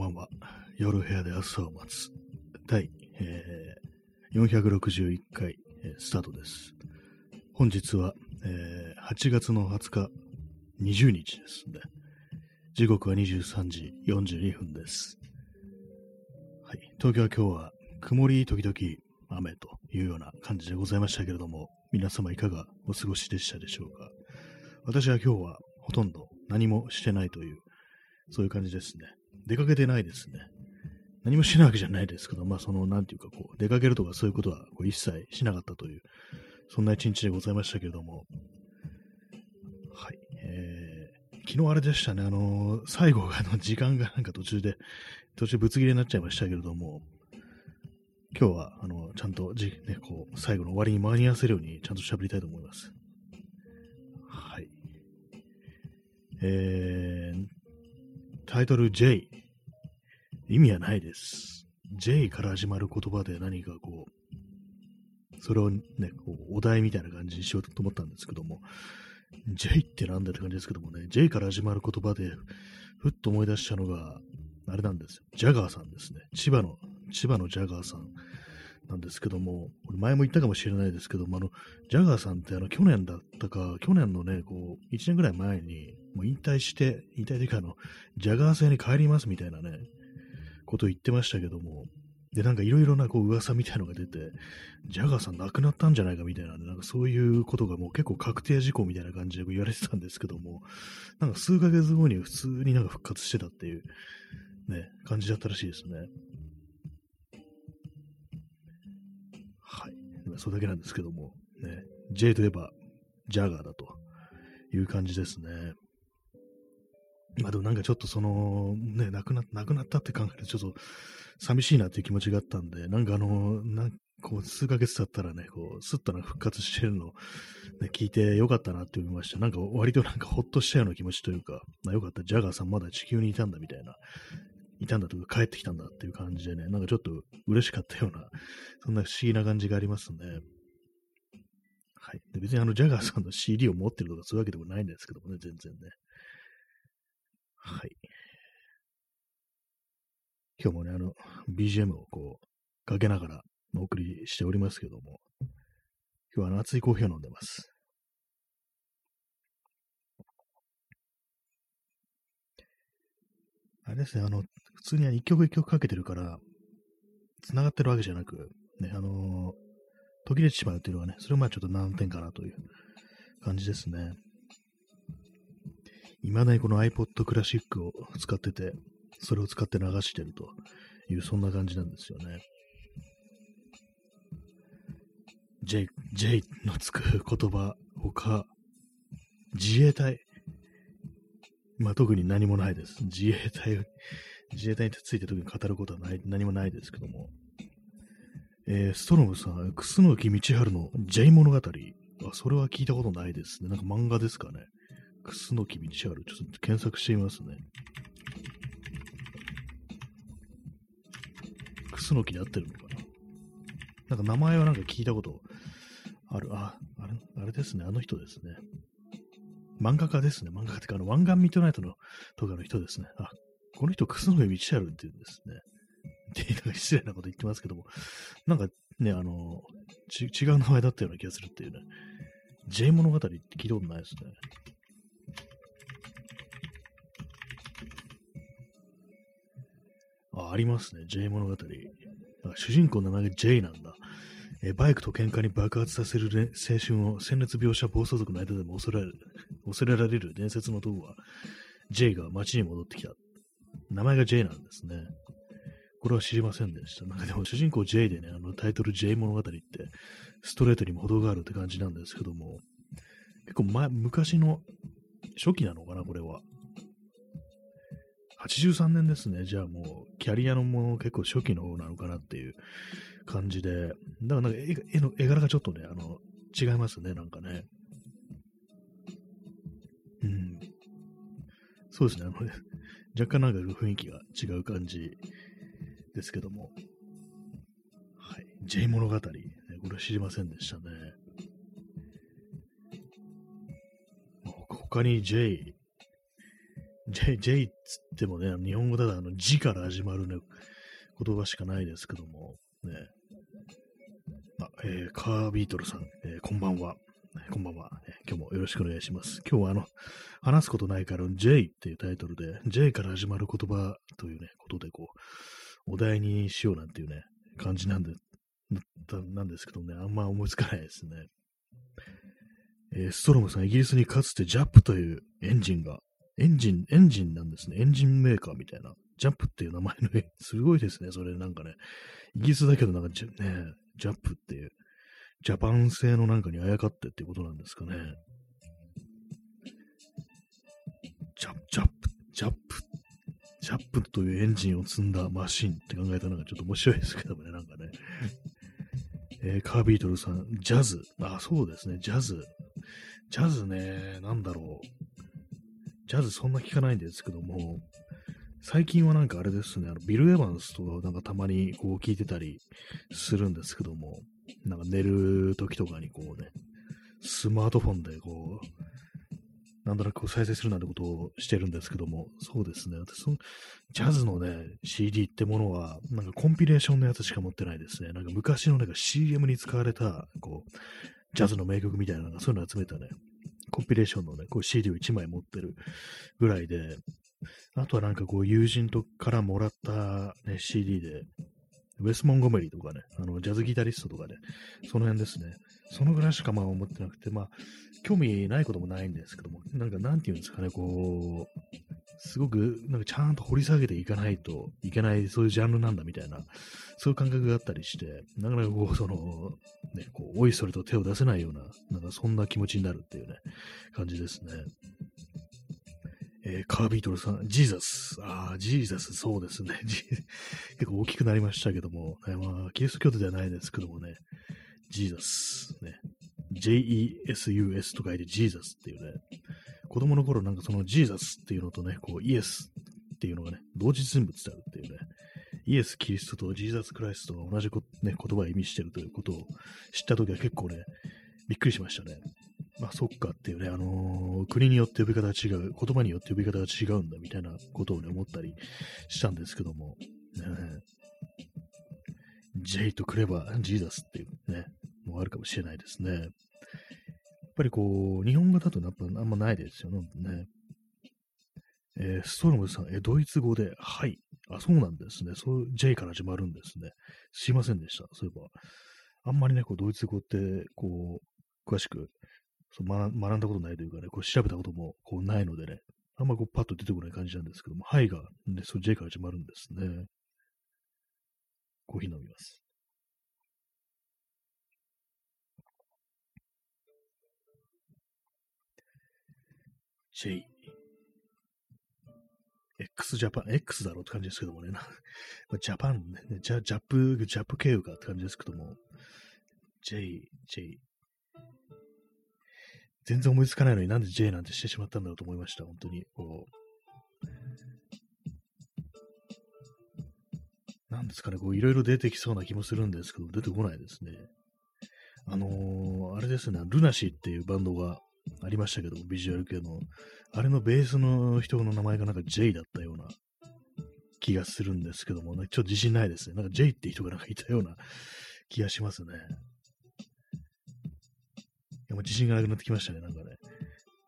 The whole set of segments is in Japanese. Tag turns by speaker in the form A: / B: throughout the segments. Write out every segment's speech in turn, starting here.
A: こんばんは。夜部屋で朝を待つ。第、えー、461回、えースタートです。本日は、えー8月の20日、20日ですね。時刻は23時42分です。はい。東京は今日は曇り時々雨というような感じでございましたけれども、皆様いかがお過ごしでしたでしょうか。私は今日はほとんど何もしてないという、そういう感じですね。出かけてないですね。何もしないわけじゃないですけど、まあ、その、なんていうか、こう、出かけるとかそういうことはこう一切しなかったという、そんな一日でございましたけれども、はい。えー、昨日あれでしたね、あのー最後が、あの、時間がなんか途中で、途中ぶつ切れになっちゃいましたけれども、今日は、あの、ちゃんとじ、ね、こう、最後の終わりに間に合わせるように、ちゃんと喋りたいと思います。はい。えー、タイトル J。意味はないです。J から始まる言葉で何かこう、それをね、こうお題みたいな感じにしようと思ったんですけども、J ってなんだって感じですけどもね、J から始まる言葉で、ふっと思い出したのが、あれなんですよ。ジャガーさんですね。千葉の、千葉のジャガーさんなんですけども、前も言ったかもしれないですけども、あの、ジャガーさんってあの、去年だったか、去年のね、こう、1年ぐらい前に、もう引退して、引退というかあの、ジャガー星に帰りますみたいなね、ことを言ってましたけども、で、なんかいろいろなこう噂みたいのが出て、ジャガーさん亡くなったんじゃないかみたいなね、なんかそういうことがもう結構確定事項みたいな感じで言われてたんですけども、なんか数ヶ月後に普通になんか復活してたっていう、ね、感じだったらしいですね。それだけなんですけども、ね、J といえば、ジャガーだという感じですね。まあでもなんかちょっとその、ね、亡くな、亡くなったって考えるとちょっと寂しいなっていう気持ちがあったんで、なんかあの、なんこう数ヶ月経ったらね、こう、スッとな復活してるの、ね、聞いてよかったなって思いました。なんか割となんかほっとしたような気持ちというか、まあよかった、ジャガーさんまだ地球にいたんだみたいな、いたんだとか帰ってきたんだっていう感じでね、なんかちょっと嬉しかったような、そんな不思議な感じがありますね。はい。で別にあの、ジャガーさんの CD を持ってるとかそういうわけでもないんですけどもね、全然ね。はい。今日もね、あの、BGM をこう、かけながらお送りしておりますけども、今日はあの熱いコーヒーを飲んでます。あれですね、あの、普通に一曲一曲かけてるから、繋がってるわけじゃなく、ね、あの途切れてしまうっていうのはね、それはまあちょっと難点かなという感じですね。未だにこの iPod クラシックを使ってて、それを使って流してるという、そんな感じなんですよね。J、J のつく言葉、他、自衛隊。まあ特に何もないです。自衛隊、自衛隊について特に語ることはない、何もないですけども。えー、ストロムさん、楠木道春の J 物語。あ、それは聞いたことないですね。なんか漫画ですかね。楠木道春。ちょっと検索してみますね。楠木で合ってるのかななんか名前はなんか聞いたことある。あ、あれ、あれですね。あの人ですね。漫画家ですね。漫画家ってか、あの、湾岸ミッドナイトのとかの人ですね。あ、この人、楠木道春って言うんですね。って、なんか失礼なこと言ってますけども、なんかね、あの、ち違う名前だったような気がするっていうね。J 物語って聞いたことないですね。あ、ありますね。J 物語。主人公の名前が J なんだ。えバイクと喧嘩に爆発させるれ青春を鮮烈描写暴走族の間でも恐れられる恐れられる伝説の男は J が街に戻ってきた。名前が J なんですね。これは知りませんでした。なんかでも主人公 J でね、あのタイトル J 物語ってストレートにも程があるって感じなんですけども、結構前、昔の初期なのかな、これは。83年ですね。じゃあもう、キャリアのもの結構初期の方なのかなっていう感じで、だからなんか絵の絵柄がちょっとね、あの、違いますね、なんかね。うん。そうですね、あの、若干なんか雰囲気が違う感じですけども。はい。J 物語、ね、これ知りませんでしたね。他に J、J、J っつってもね、日本語ただあの字から始まるね、言葉しかないですけども、ね。あ、えー、カービートルさん、えー、こんばんは。こんばんは、今日もよろしくお願いします。今日はあの、話すことないから J っていうタイトルで、J から始まる言葉というね、ことでこう、お題にしようなんていうね、感じなんで、なんですけどね、あんま思いつかないですね。えー、ストロムさん、イギリスにかつて JAP というエンジンが、エンジン、エンジンなんですね。エンジンメーカーみたいな。ジャンプっていう名前の、すごいですね。それなんかね、イギリスだけどなんかね、ジャンプっていう、ジャパン製のなんかにあやかってっていうことなんですかね。ジャップジャップ、ジャップ、ジャップというエンジンを積んだマシンって考えたのがちょっと面白いですけどもね、なんかね。えー、カービートルさん、ジャズ。あ、そうですね、ジャズ。ジャズね、なんだろう。ジャズそんな聞かないんですけども、最近はなんかあれですね、あのビル・エヴァンスとかなんかたまにこう聞いてたりするんですけども、なんか寝る時とかにこうね、スマートフォンでこう、なんとなく再生するなんてことをしてるんですけども、そうですね、私そのジャズのね、CD ってものは、なんかコンピレーションのやつしか持ってないですね。なんか昔のなんか CM に使われた、こう、ジャズの名曲みたいな、そういうの集めたね、コンピレーションのね、こう CD を1枚持ってるぐらいで、あとはなんかこう友人とからもらった、ね、CD で、ウェス・モンゴメリーとかね、あの、ジャズギタリストとかね、その辺ですね。そのぐらいしかまあ思ってなくて、まあ、興味ないこともないんですけども、なんかなんていうんですかね、こう、すごく、なんかちゃんと掘り下げていかないといけない、そういうジャンルなんだみたいな、そういう感覚があったりして、なかなかこう、その、ね、こう、おいそれと手を出せないような、なんかそんな気持ちになるっていうね、感じですね。えー、カービートルさん、 Jesus。ああ、 Jesus、そうですね。結構大きくなりましたけども、ね、まあ、キリスト教徒ではないですけどもね、 Jesus。ね。J-E-S-U-S と書いて Jesus っていうね、子供の頃なんかその Jesus っていうのとね、こうイエスっていうのがね、同時人物であるっていうね、イエス・キリストとジーザス・クライストが同じこ、ね、言葉を意味してるということを知ったときは結構ね、びっくりしましたね。まあ、そっかっていうね、あのー、国によって呼び方が違う、言葉によって呼び方が違うんだみたいなことをね、思ったりしたんですけども、ね、J とくればジーザスっていうね、もうあるかもしれないですね。やっぱりこう、日本語だとやっぱあんまないですよね。えー、ストロムさん、え、ドイツ語で、はい。あ、そうなんですね。そう、J から始まるんですね。すいませんでした。そういえば。あんまりね、こう、ドイツ語って、こう、詳しくそう学学んだことないというかね、こう調べたこともこうないのでね、あんまこうパッと出てこない感じなんですけども、はいが、ね、そう J から始まるんですね。コーヒー飲みます。J。X ジャパン、X だろうって感じですけどもね。ジャパンね、ジャジャップ、ジャップ経由かって感じですけども。J、J。全然思いつかないのになんで J なんてしてしまったんだろうと思いました。本当に。こうなんですかね、こう、いろいろ出てきそうな気もするんですけど、出てこないですね。あのー、あれですね、ルナシーっていうバンドがありましたけど、ビジュアル系の。あれのベースの人の名前がなんか J だったような気がするんですけども、ね、ちょっと自信ないですね。なんか J って人がなんかいたような気がしますね。や、もう自信がなくなってきましたね、なんかね。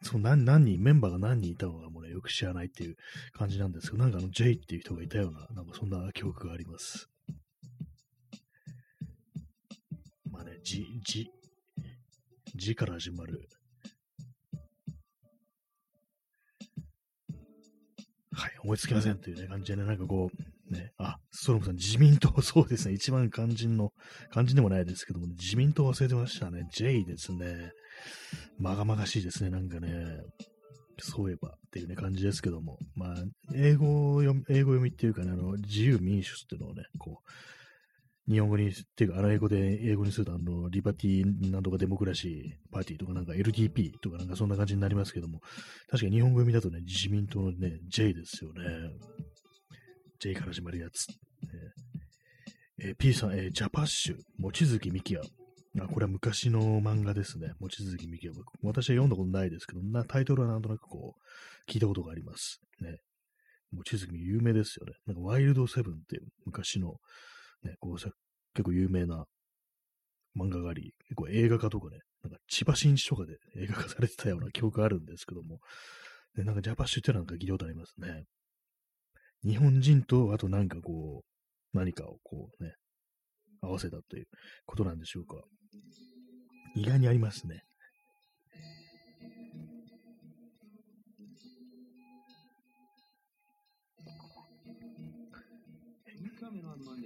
A: その何何人、メンバーが何人いたのかもね、よく知らないっていう感じなんですけど、なんかあの J っていう人がいたような、なんかそんな記憶があります。まあね、G、G、G から始まる。はい、思いつきませんっていうね、感じでね、なんかこう、ね、あ、ストロムさん、自民党、そうですね、一番肝心の、肝心でもないですけども、自民党忘れてましたね。J ですね。まがまがしいですね、なんかね。そういえばっていうね、感じですけども。まあ、英語読み、英語読みっていうかね、あの、自由民主っていうのをね、こう、日本語に、っていうか、あの英語で英語にすると、あの、リバティなんとかデモクラシーパーティーとかなんか LDP とかなんかそんな感じになりますけども、確かに日本語読みだとね、自民党のね、J ですよね。J から始まるやつ。えー、P さん、えー、ジャパッシュ、望月美希也。あ、これは昔の漫画ですね。望月みきお。私は読んだことないですけど、なタイトルはなんとなくこう、聞いたことがあります。ね。望月有名ですよね。なんかワイルドセブンっていう昔の、ね、こう結構有名な漫画があり、結構映画化とかね、なんか千葉真一とかで映画化されてたような記憶があるんですけども、でなんかジャパッシュってなんか聞いたことありますね。日本人と、あとなんかこう、何かをこうね、合わせたということなんでしょうか。意外にありますね。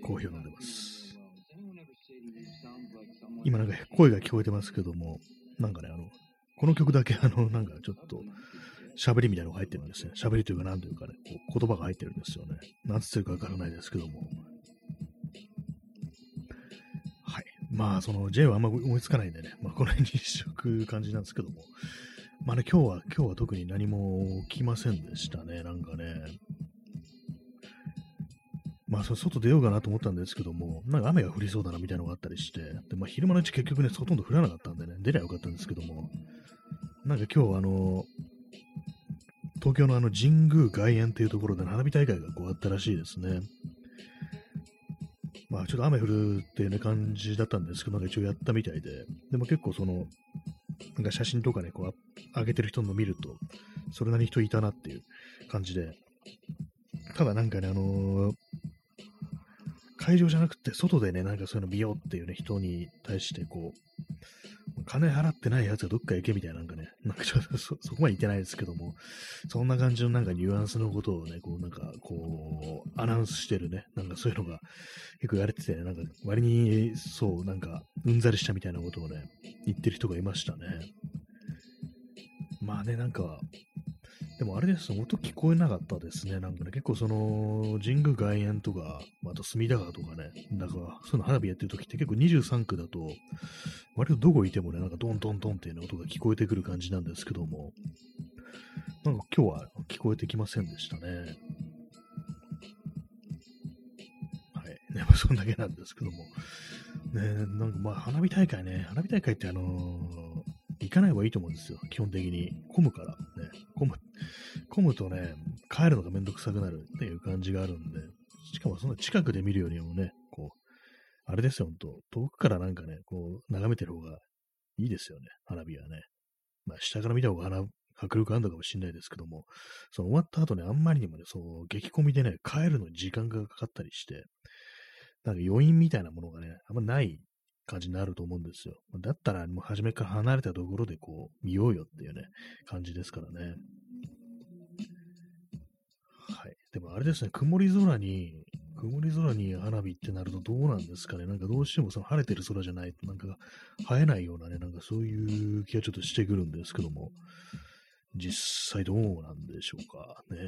A: コーヒーを飲んでます。今なんか声が聞こえてますけども、なんかね、あの、この曲だけあの、なんかちょっと、喋りみたいなのが入ってるんですね。喋りというか、なんというかね、こう言葉が入ってるんですよね。なんつってるかわからないですけども。はい。まあ、その J はあんま思いつかないんでね、まあ、この辺にしとく感じなんですけども。まあね、今日は、今日は特に何も起きませんでしたね。なんかね。まあ、外出ようかなと思ったんですけども、なんか雨が降りそうだなみたいなのがあったりして、で、まあ、昼間のうち結局ね、ほとんど降らなかったんでね、出りゃよかったんですけども、なんか今日、あの、東京のあの神宮外苑っていうところで花火大会がこうあったらしいですね。まあちょっと雨降るっていうね感じだったんですけど、なんか一応やったみたいで、でも結構その、なんか写真とかね、こう上げてる人の見ると、それなりに人いたなっていう感じで、ただなんかね、あのー、会場じゃなくて、外でね、なんかそういうの見ようっていうね、人に対して、こう、金払ってないやつがどっか行けみたいな、なんかね、なんかちょっとそ、そこまで行ってないですけども、そんな感じのなんかニュアンスのことをね、こう、なんか、こう、アナウンスしてるね、なんかそういうのが結構やれてて、ね、なんか割に、そう、なんか、うんざりしたみたいなことをね、言ってる人がいましたね。まあね、なんか、でもあれです、音聞こえなかったですね。なんかね、結構その、神宮外苑とか、あと隅田川とかね、なんか、そういうの花火やってる時って結構23区だと、割とどこいてもね、なんかドンドンドンっていう、ね、音が聞こえてくる感じなんですけども、なんか今日は聞こえてきませんでしたね。はい。ね、まあ、そんだけなんですけども。ね、なんかまあ花火大会ね、花火大会ってあのー、行かない方がいいと思うんですよ。基本的に。混むから。ね。混む。混むとね、帰るのがめんどくさくなるっていう感じがあるんで、しかもそんな近くで見るよりもね、こう、あれですよ、ほんと。遠くからなんかね、こう、眺めてる方がいいですよね。花火はね。まあ、下から見た方が花、迫力あるのかもしれないですけども、その終わった後ね、あんまりにもね、そう、激混みでね、帰るのに時間がかかったりして、なんか余韻みたいなものがね、あんまない感じになると思うんですよ。だったら、もう初めから離れたところでこう、見ようよっていうね、感じですからね。はい。でもあれですね、曇り空に、曇り空に花火ってなるとどうなんですかね。なんかどうしてもその晴れてる空じゃないと、なんか映えないようなね、なんかそういう気がちょっとしてくるんですけども、実際どうなんでしょうかね。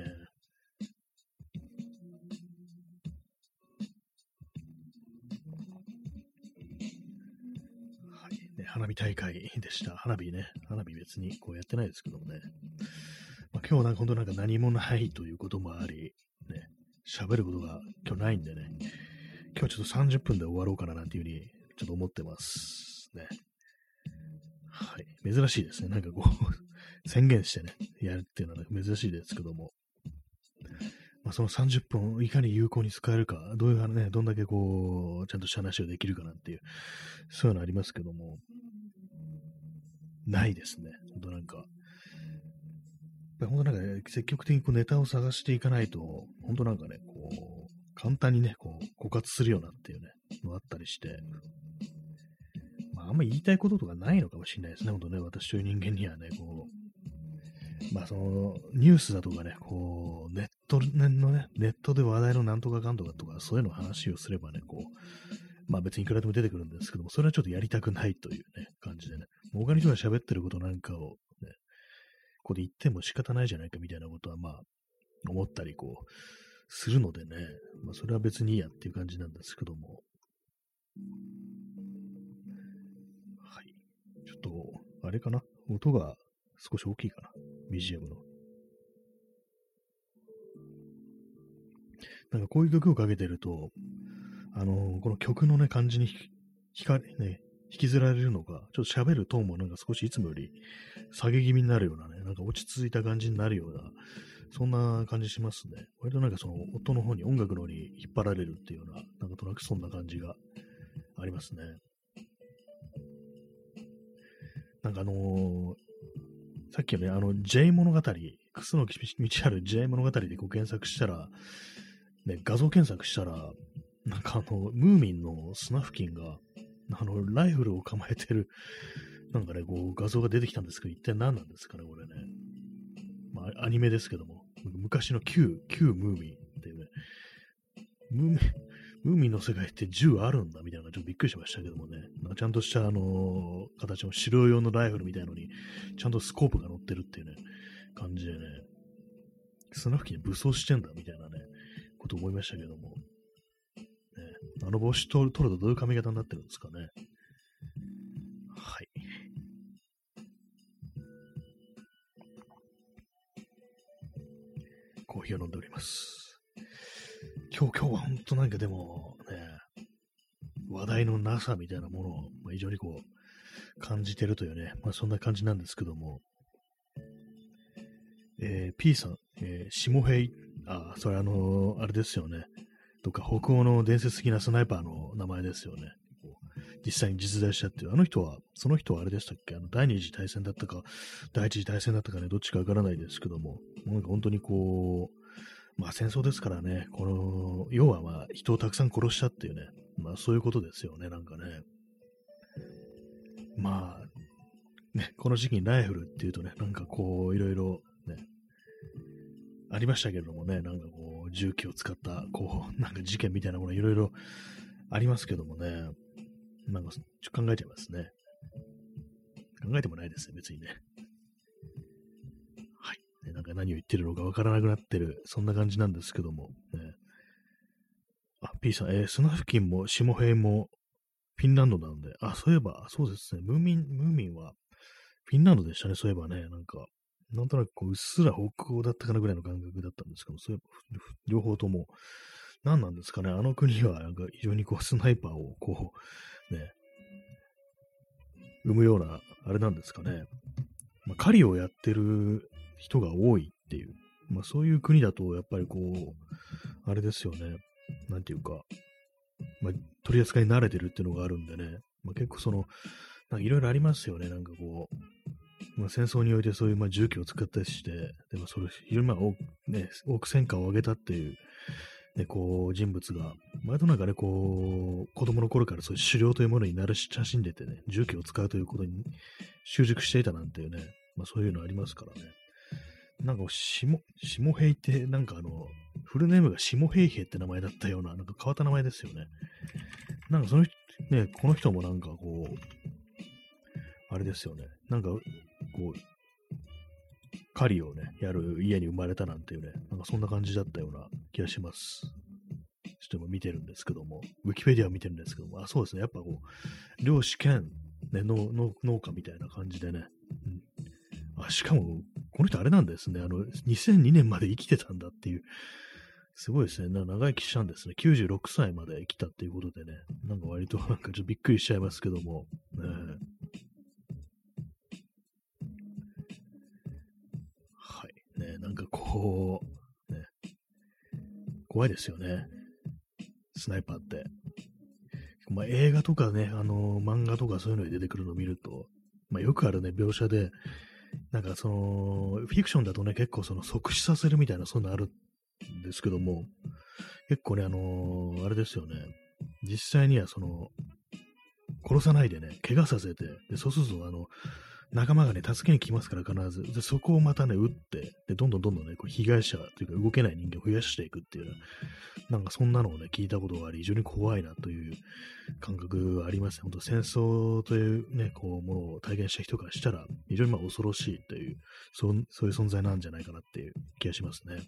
A: 花火大会でした。花火ね。花火別にこうやってないですけどもね。まあ、今日なんか本当なんか何もないということもあり、ね、喋ることが今日ないんでね、今日ちょっと30分で終わろうかななんていうふうにちょっと思ってますね。はい。珍しいですね。なんかこう宣言してね、やるっていうのは、珍しいですけども。まあ、その30分をいかに有効に使えるか、どういうね、どんだけこう、ちゃんとした話をできるかなんていう、そういうのありますけども、ないですね。ほんとなんか、本当なんか、積極的にこうネタを探していかないと、本当なんかね、こう、簡単にね、こう、枯渇するようなっていうね、のあったりして、まあ、あんまり言いたいこととかないのかもしれないですね、本当ね、私という人間にはね、こう、まあその、ニュースだとかね、こう、ネットのね、ネットで話題のなんとかかんとかとか、そういうの話をすればね、こう、まあ別にいくらでも出てくるんですけども、それはちょっとやりたくないというね、感じでね、他の人が喋ってることなんかをね、ここで言っても仕方ないじゃないかみたいなことは、まあ、思ったり、こう、するのでね、まあそれは別にいいやっていう感じなんですけども、はい。ちょっと、あれかな？音が少し大きいかな？BGM の。なんかこういう曲をかけてると、あのー、この曲のね、感じに惹かれ、ね、引きずられるのか、ちょっと喋るトーンもなんか少しいつもより下げ気味になるようなね、なんか落ち着いた感じになるような、そんな感じしますね。割となんかその音の方に、音楽の方に引っ張られるっていうような、なんとなくそんな感じがありますね。なんかあのー、さっきのね、あの J 物語、楠木道ある J 物語でこう検索したら、ね、画像検索したら、なんかあの、ムーミンのスナフキンが、あの、ライフルを構えてる、なんかね、こう、画像が出てきたんですけど、一体何なんですかね、これね。まあ、アニメですけども、昔の旧、旧ムーミンっていうね、ムーミン、ムーミンの世界って銃あるんだみたいなちょっとびっくりしましたけどもね、なんかちゃんとしたあのー、形の白用のライフルみたいのに、ちゃんとスコープが乗ってるっていうね、感じでね、スナフキン武装してんだみたいなね、こと思いましたけども、あの帽子取るとどういう髪型になってるんですかね。はい。コーヒーを飲んでおります。今日、今日は本当なんかでもね、話題のなさみたいなものを、ま、非常にこう、感じてるというね、まあそんな感じなんですけども、えー、P さん、えー、下平、あ、それあのー、あれですよね、とか、北欧の伝説的なスナイパーの名前ですよね。実際に実在したっていう。あの人は、その人はあれでしたっけ？あの第二次大戦だったか、第一次大戦だったかね、どっちかわからないですけども、なんか本当にこう、まあ戦争ですからね、この、要はまあ人をたくさん殺したっていうね、まあそういうことですよね、なんかね。まあ、ね、この時期にライフルっていうとね、なんかこう、いろいろ、ありましたけれどもね、なんかこう、重機を使った、こう、なんか事件みたいなものいろいろありますけどもね、なんかちょっと考えちゃいますね。考えてもないですね、別にね。はい。なんか何を言ってるのかわからなくなってる、そんな感じなんですけども、ね。あ、P さん、えー、砂付近も下平もフィンランドなので、あ、そういえば、そうですね、ムーミン、ムーミンはフィンランドでしたね、そういえばね、なんか、なんとなくこう、うっすら北欧だったかなぐらいの感覚だったんですけど、そういう両方とも、何なんですかね、あの国はなんか非常にこう、スナイパーをこう、ね、生むような、あれなんですかね、まあ、狩りをやってる人が多いっていう、まあそういう国だと、やっぱりこう、あれですよね、なんていうか、まあ、取り扱いに慣れてるっていうのがあるんでね、まあ、結構その、いろいろありますよね、なんかこう、まあ、戦争においてそういうまあ銃器を使ったりして、でもそれ非常にまあ多,、ね、多く戦果を上げたっていう、ね、こう人物が、割となんかね、こう、子供の頃からそういう狩猟というものに慣れ親しんでてね、銃器を使うということに習熟していたなんていうね、まあそういうのありますからね。なんか、下、下平って、なんかあの、フルネームが下平平って名前だったような、なんか変わった名前ですよね。なんかその人、ね、この人もなんかこう、あれですよね。なんか、こう、狩りをね、やる家に生まれたなんていうね、なんかそんな感じだったような気がします。ちょっと今見てるんですけども、ウィキペディア見てるんですけども、あ、そうですね。やっぱこう、漁師兼、ね、農農家みたいな感じでね、うん、あ、しかも、この人あれなんですね。あの、2002年まで生きてたんだっていう、すごいですね。長生きしたんですね。96歳まで生きたっていうことでね、なんか割となんかちょっとびっくりしちゃいますけども、こう、ね、怖いですよね。スナイパーって。まあ、映画とかね、あのー、漫画とかそういうのに出てくるのを見ると、まあ、よくあるね、描写で、なんかその、フィクションだとね、結構その即死させるみたいな、そういうのあるんですけども、結構ね、あのー、あれですよね、実際にはその、殺さないでね、怪我させて、でそうすると、あの、仲間がね、助けに来ますから必ず。で、そこをまたね、撃って、で、どんどんどんどんね、こう被害者というか動けない人間を増やしていくっていう、なんかそんなのをね、聞いたことがあり、非常に怖いなという感覚がありますね。本当戦争というね、こう、ものを体験した人からしたら、非常にまあ恐ろしいという、そう、そういう存在なんじゃないかなっていう気がしますね。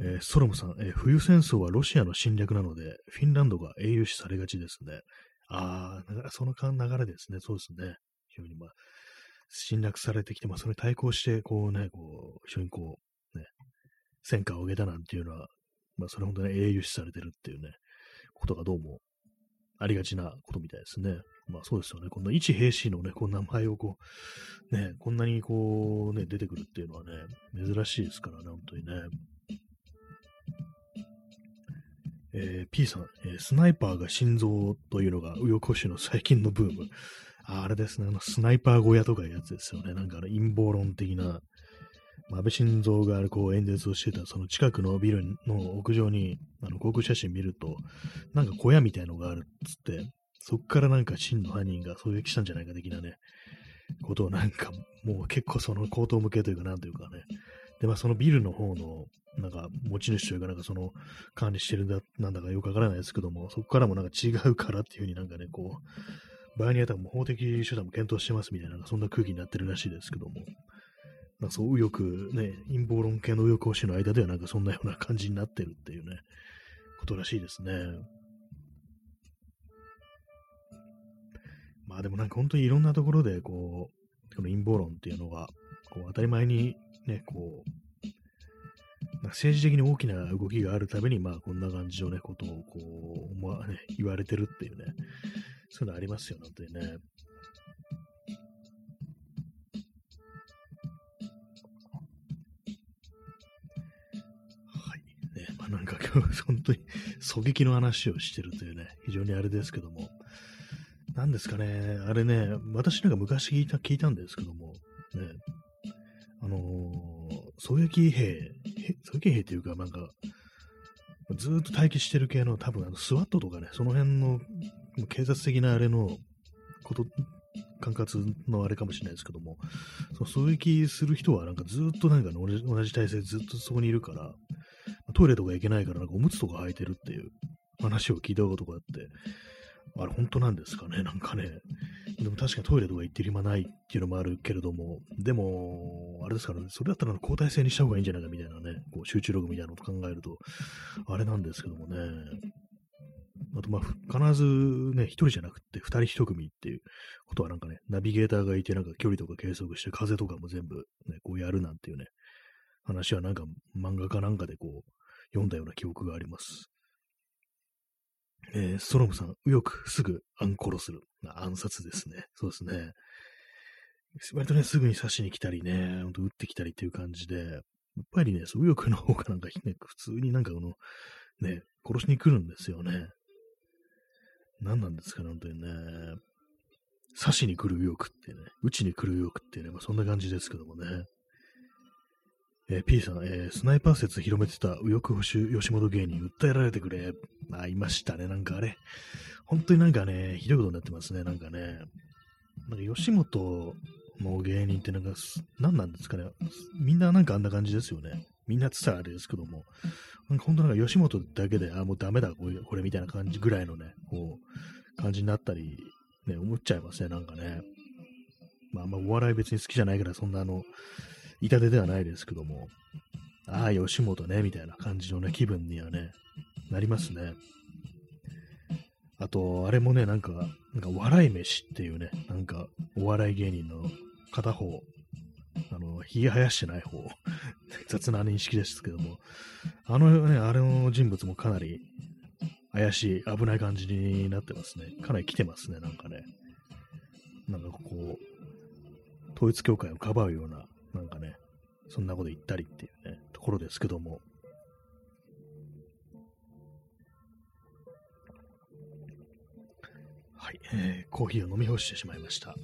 A: えー、ソロムさん、えー、冬戦争はロシアの侵略なので、フィンランドが英雄視されがちですね。ああ、その流れですね。そうですね。非常にまあ、侵略されてきて、まあ、それに対抗して、こうね、こう、非常にこう、ね、戦果を上げたなんていうのは、まあ、それ本当に英雄視されてるっていうね、ことがどうもありがちなことみたいですね。まあそうですよね。こんな一兵士のね、こんな名前をこう、ね、こんなにこう、ね、出てくるっていうのはね、珍しいですからね、本当にね。えー、P さん、えー、スナイパーが心臓というのが、右翼保守の最近のブーム。ああれですね、あの、スナイパー小屋とかいうやつですよね。なんかあの陰謀論的な、安倍晋三がこう演説をしてた、その近くのビルの屋上に、あの、航空写真見ると、なんか小屋みたいのがあるっつって、そっからなんか真の犯人が狙撃したんじゃないか的なね、ことをなんか、もう結構その口頭向けというか、なんというかね。で、まあそのビルの方の、なんか持ち主というか、なんかその管理してるんだ、なんだかよくわからないですけども、そこからもなんか違うからっていうふうになんかね、こう、場合によってはもう法的手段も検討してますみたいな、そんな空気になってるらしいですけども、まあ、そう、右翼、ね、陰謀論系の右翼保守の間ではなんかそんなような感じになってるっていうね、ことらしいですね。まあでもなんか本当にいろんなところで、こう、この陰謀論っていうのが、こう当たり前にね、こう、政治的に大きな動きがあるために、まあこんな感じのね、ことをこう、まあね、言われてるっていうね、そういうのありますよ、本当にね。はいなんか今日、本当に狙撃の話をしてるというね、非常にあれですけども、何ですかね、あれね、私なんか昔聞いた聞いたんですけども、ね、あのー、狙撃兵、狙撃兵っていうか、なんか、ずっと待機してる系の、多分あの、スワットとかね、その辺のもう警察的なあれのこと、管轄のあれかもしれないですけども、その狙撃する人はなんかずっとなんか同じ体勢ずっとそこにいるから、トイレとか行けないからなんかおむつとか履いてるっていう話を聞いたことがあって、あれ本当なんですかねなんかね。でも確かにトイレとか行ってる暇ないっていうのもあるけれども、でも、あれですからね、それだったら交代制にした方がいいんじゃないかみたいなね、こう集中力みたいなのと考えると、あれなんですけどもね。あと、まあ、必ずね、一人じゃなくて、二人一組っていうことはなんかね、ナビゲーターがいて、なんか距離とか計測して、風とかも全部ね、こうやるなんていうね、話はなんか漫画かなんかでこう、読んだような記憶があります。えー、ストロムさん、右翼すぐ暗殺する。暗殺ですね。そうですね。割とね、すぐに刺しに来たりね、ほんと撃ってきたりっていう感じで、やっぱりね、右翼の方がなんかね、普通になんかこの、ね、殺しに来るんですよね。何なんですかね、本当にね。刺しに来る右翼ってね、撃ちに来る右翼ってね、まあそんな感じですけどもね。えー、P さん、えー、スナイパー説広めてた右翼保守吉本芸人訴えられてくれ。あ、いましたね。なんかあれ。本当になんかね、ひどいことになってますね。なんかね。なんか吉本の芸人ってなんか、何なんですかね。みんななんかあんな感じですよね。みんなって言ったらあれですけども。本当なんか吉本だけで、あ、もうダメだ、これこれみたいな感じぐらいのね、こう、感じになったり、ね、思っちゃいますね。なんかね。まあ、まあ、お笑い別に好きじゃないから、そんなあの、痛手ではないですけども、ああ、吉本ね、みたいな感じのね、気分にはね、なりますね。あと、あれもね、なんか、なんか、笑い飯っていうね、なんか、お笑い芸人の片方、あの、ひげ生やしてない方、雑な認識ですけども、あのね、あれの人物もかなり怪しい、危ない感じになってますね。かなり来てますね、なんかね。なんかこう、統一教会をかばうようななんかね、そんなこと言ったりっていうね、ところですけども。はい、えー、コーヒーを飲み干してしまいました。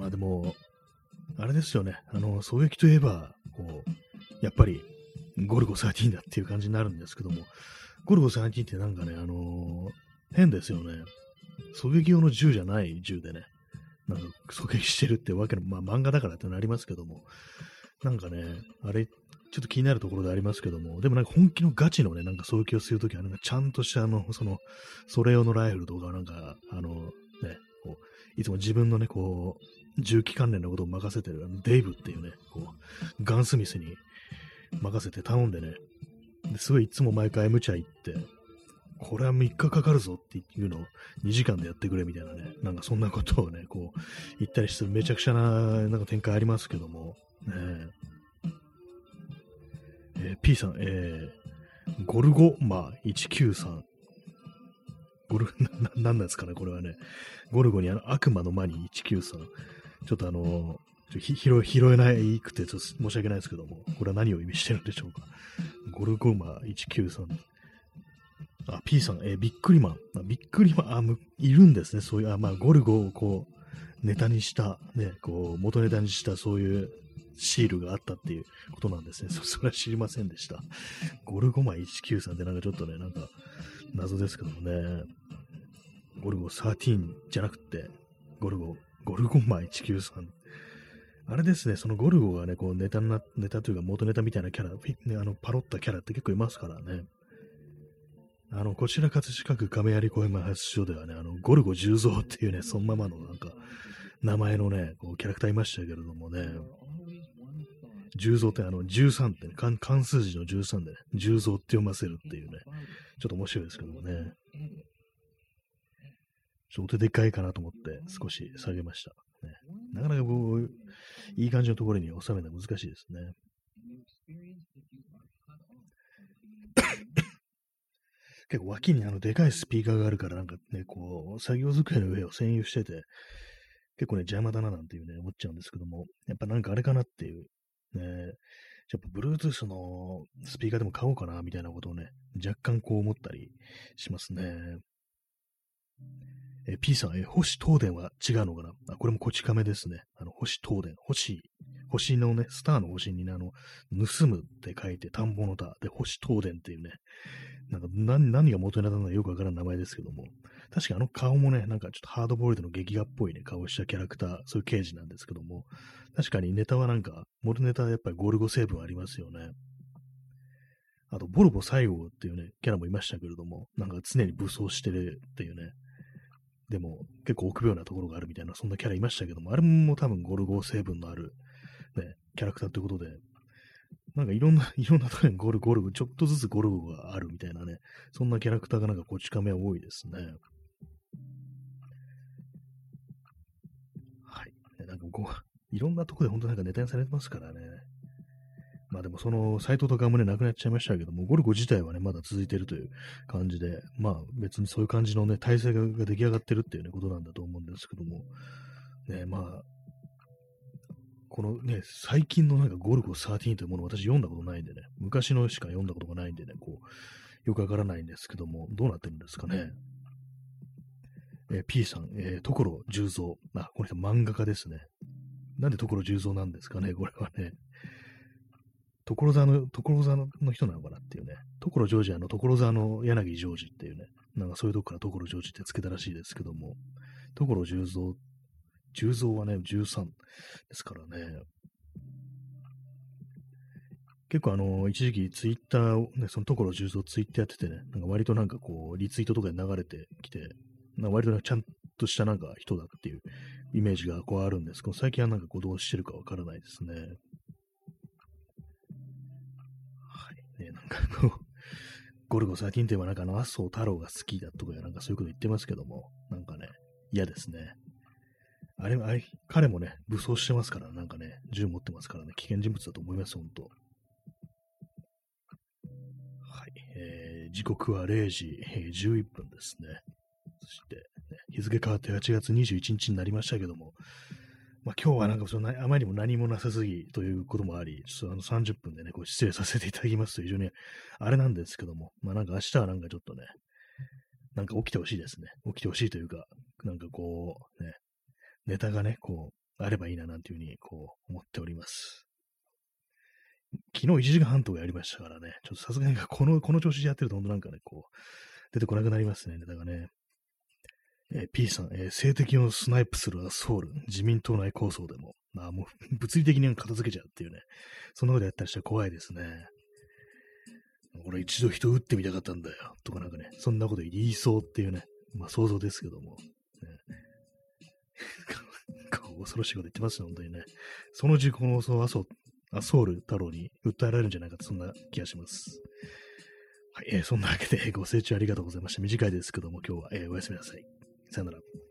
A: まあでも、あれですよね、あの、狙撃といえば、こう、やっぱり、ゴルゴ13だっていう感じになるんですけども、ゴルゴ13ってなんかね、あのー、変ですよね。狙撃用の銃じゃない銃でね、なんか狙撃してるってわけの、まあ漫画だからってなりますけども、なんかね、あれ、ちょっと気になるところでありますけども、でもなんか本気のガチのね、なんか狙撃をするときは、なんかちゃんとしたあの、その、それ用のライフルとか、なんか、あの、ね、こう、いつも自分のね、こう、銃器関連のことを任せてる、デイブっていうね、こう、ガンスミスに任せて頼んでね、ですごいいつも毎回無茶行って、これは3日かかるぞっていうのを2時間でやってくれみたいなね、なんかそんなことをね、こう言ったりするめちゃくちゃななんか展開ありますけども、ね P さん、えー、ゴルゴマ193。ゴル、な、なんなんですかね、これはね。ゴルゴにあの悪魔の間に193。ちょっとあのー、ひ拾えないくてちょっと申し訳ないですけども、これは何を意味してるんでしょうか。ゴルゴマ193。あ、P さん、えー、ビックリマン。あビックリマン、あ、むいるんですね。そういう、あ、まあ、ゴルゴをこう、ネタにした、ね、こう、元ネタにしたそういうシールがあったっていうことなんですね。そ それは知りませんでした。ゴルゴマ193ってなんかちょっとね、なんか謎ですけどもね。ゴルゴ13じゃなくて、ゴルゴ、ゴルゴマ193。あれですね、そのゴルゴがね、こうネタな、ネタというか元ネタみたいなキャラ、ね、あのパロったキャラって結構いますからね。あの、こちら葛飾区亀有公園前発祥ではね、あの、ゴルゴ十三っていうね、そのままのなんか、名前のね、こうキャラクターいましたけれどもね、十三ってあの、13ってね、関関数字の13でね、十三って読ませるっていうね、ちょっと面白いですけどもね。ちょっとお手でかいかなと思って少し下げました。ね、なかなかこう、いい感じのところに収めるのは難しいですね。結構脇にあのでかいスピーカーがあるからなんかね、こう、作業机の上を占有してて、結構ね、邪魔だななんていうね、思っちゃうんですけども、やっぱなんかあれかなっていう、ね、やっぱ Bluetooth のスピーカーでも買おうかなみたいなことをね、若干こう思ったりしますね。え P さん、え星東電は違うのかな？あこれもこち亀ですね。あの、星東電。星、星のね、スターの星にね、あの、盗むって書いて、田んぼの田。で、星東電っていうね、なんか何何が元ネタなのかよくわからん名前ですけども、確かあの顔もね、なんかちょっとハードボイルドの劇画っぽいね、顔したキャラクター、そういう刑事なんですけども、確かにネタはなんか、元ネタはやっぱりゴルゴ成分ありますよね。あと、ボルボ西郷っていうね、キャラもいましたけれども、なんか常に武装してるっていうね、でも結構臆病なところがあるみたいな、そんなキャラいましたけども、あれも多分ゴルゴ成分のある、ね、キャラクターということで、なんかいろんな、いろんなところにゴルゴルゴ、ちょっとずつゴルゴがあるみたいなね、そんなキャラクターがなんかこち亀は多いですね。はい。なんかこう、いろんなとこで本当なんかネタにされてますからね。まあでもその、斎藤とかもね、亡くなっちゃいましたけども、ゴルゴ自体はね、まだ続いてるという感じで、まあ別にそういう感じのね、体制が出来上がってるっていうね、ことなんだと思うんですけども、ね、まあ、このね、最近のなんかゴルゴ13というものを私読んだことないんでね、昔のしか読んだことがないんでね、こう、よくわからないんですけども、どうなってるんですかね。えー、P さん、えー、所十三。あ、この人漫画家ですね。なんで所十三なんですかね、これはね。所沢の、所沢の人なのかなっていうね。所ジョージアの所沢の柳ジョージっていうね。なんかそういうとこから所ジョージってつけたらしいですけども。所十三重蔵はね、13ですからね。結構あの、一時期ツイッターをね、そのところ重蔵ツイッターやっててね、なんか割となんかこう、リツイートとかで流れてきて、なんか割とちゃんとしたなんか人だっていうイメージがこうあるんですけど、最近はなんかこうどうしてるかわからないですね。はい。ね、なんかこう、ゴルゴ13といえばなんかあの、麻生太郎が好きだとかなんかそういうこと言ってますけども、なんかね、嫌ですね。あれ、あれ、彼もね、武装してますから、なんかね、銃持ってますからね、危険人物だと思います、本当。はい、えー、時刻は0時、えー、11分ですね。そして、ね、日付変わって8月21日になりましたけども、まあ、今日はなんかそのあまりにも何もなさすぎということもあり、ちょっとあの30分でね、こう失礼させていただきますと非常に あれなんですけども、まあなんか明日はなんかちょっとね、なんか起きてほしいですね。起きてほしいというか、なんかこう、ね、ネタがね、こう、あればいいななんていうふうに、こう、思っております。昨日1時間半とかやりましたからね、ちょっとさすがにこの、この調子でやってると、本当なんかね、こう、出てこなくなりますね、ネタがね。えー、P さん、えー、性的をスナイプするアソール、自民党内構想でも、まあもう、物理的に片付けちゃうっていうね、そんなことやったりしたら怖いですね。俺一度人撃ってみたかったんだよ、とかなんかね、そんなこと言いそうっていうね、まあ想像ですけども、ね、恐ろしいこと言ってますよ、本当にね。その事故のそうアソアソール太郎に訴えられるんじゃないかと、そんな気がします。はい、えー、そんなわけでご清聴ありがとうございました。短いですけども、今日は、えー、おやすみなさい。さよなら。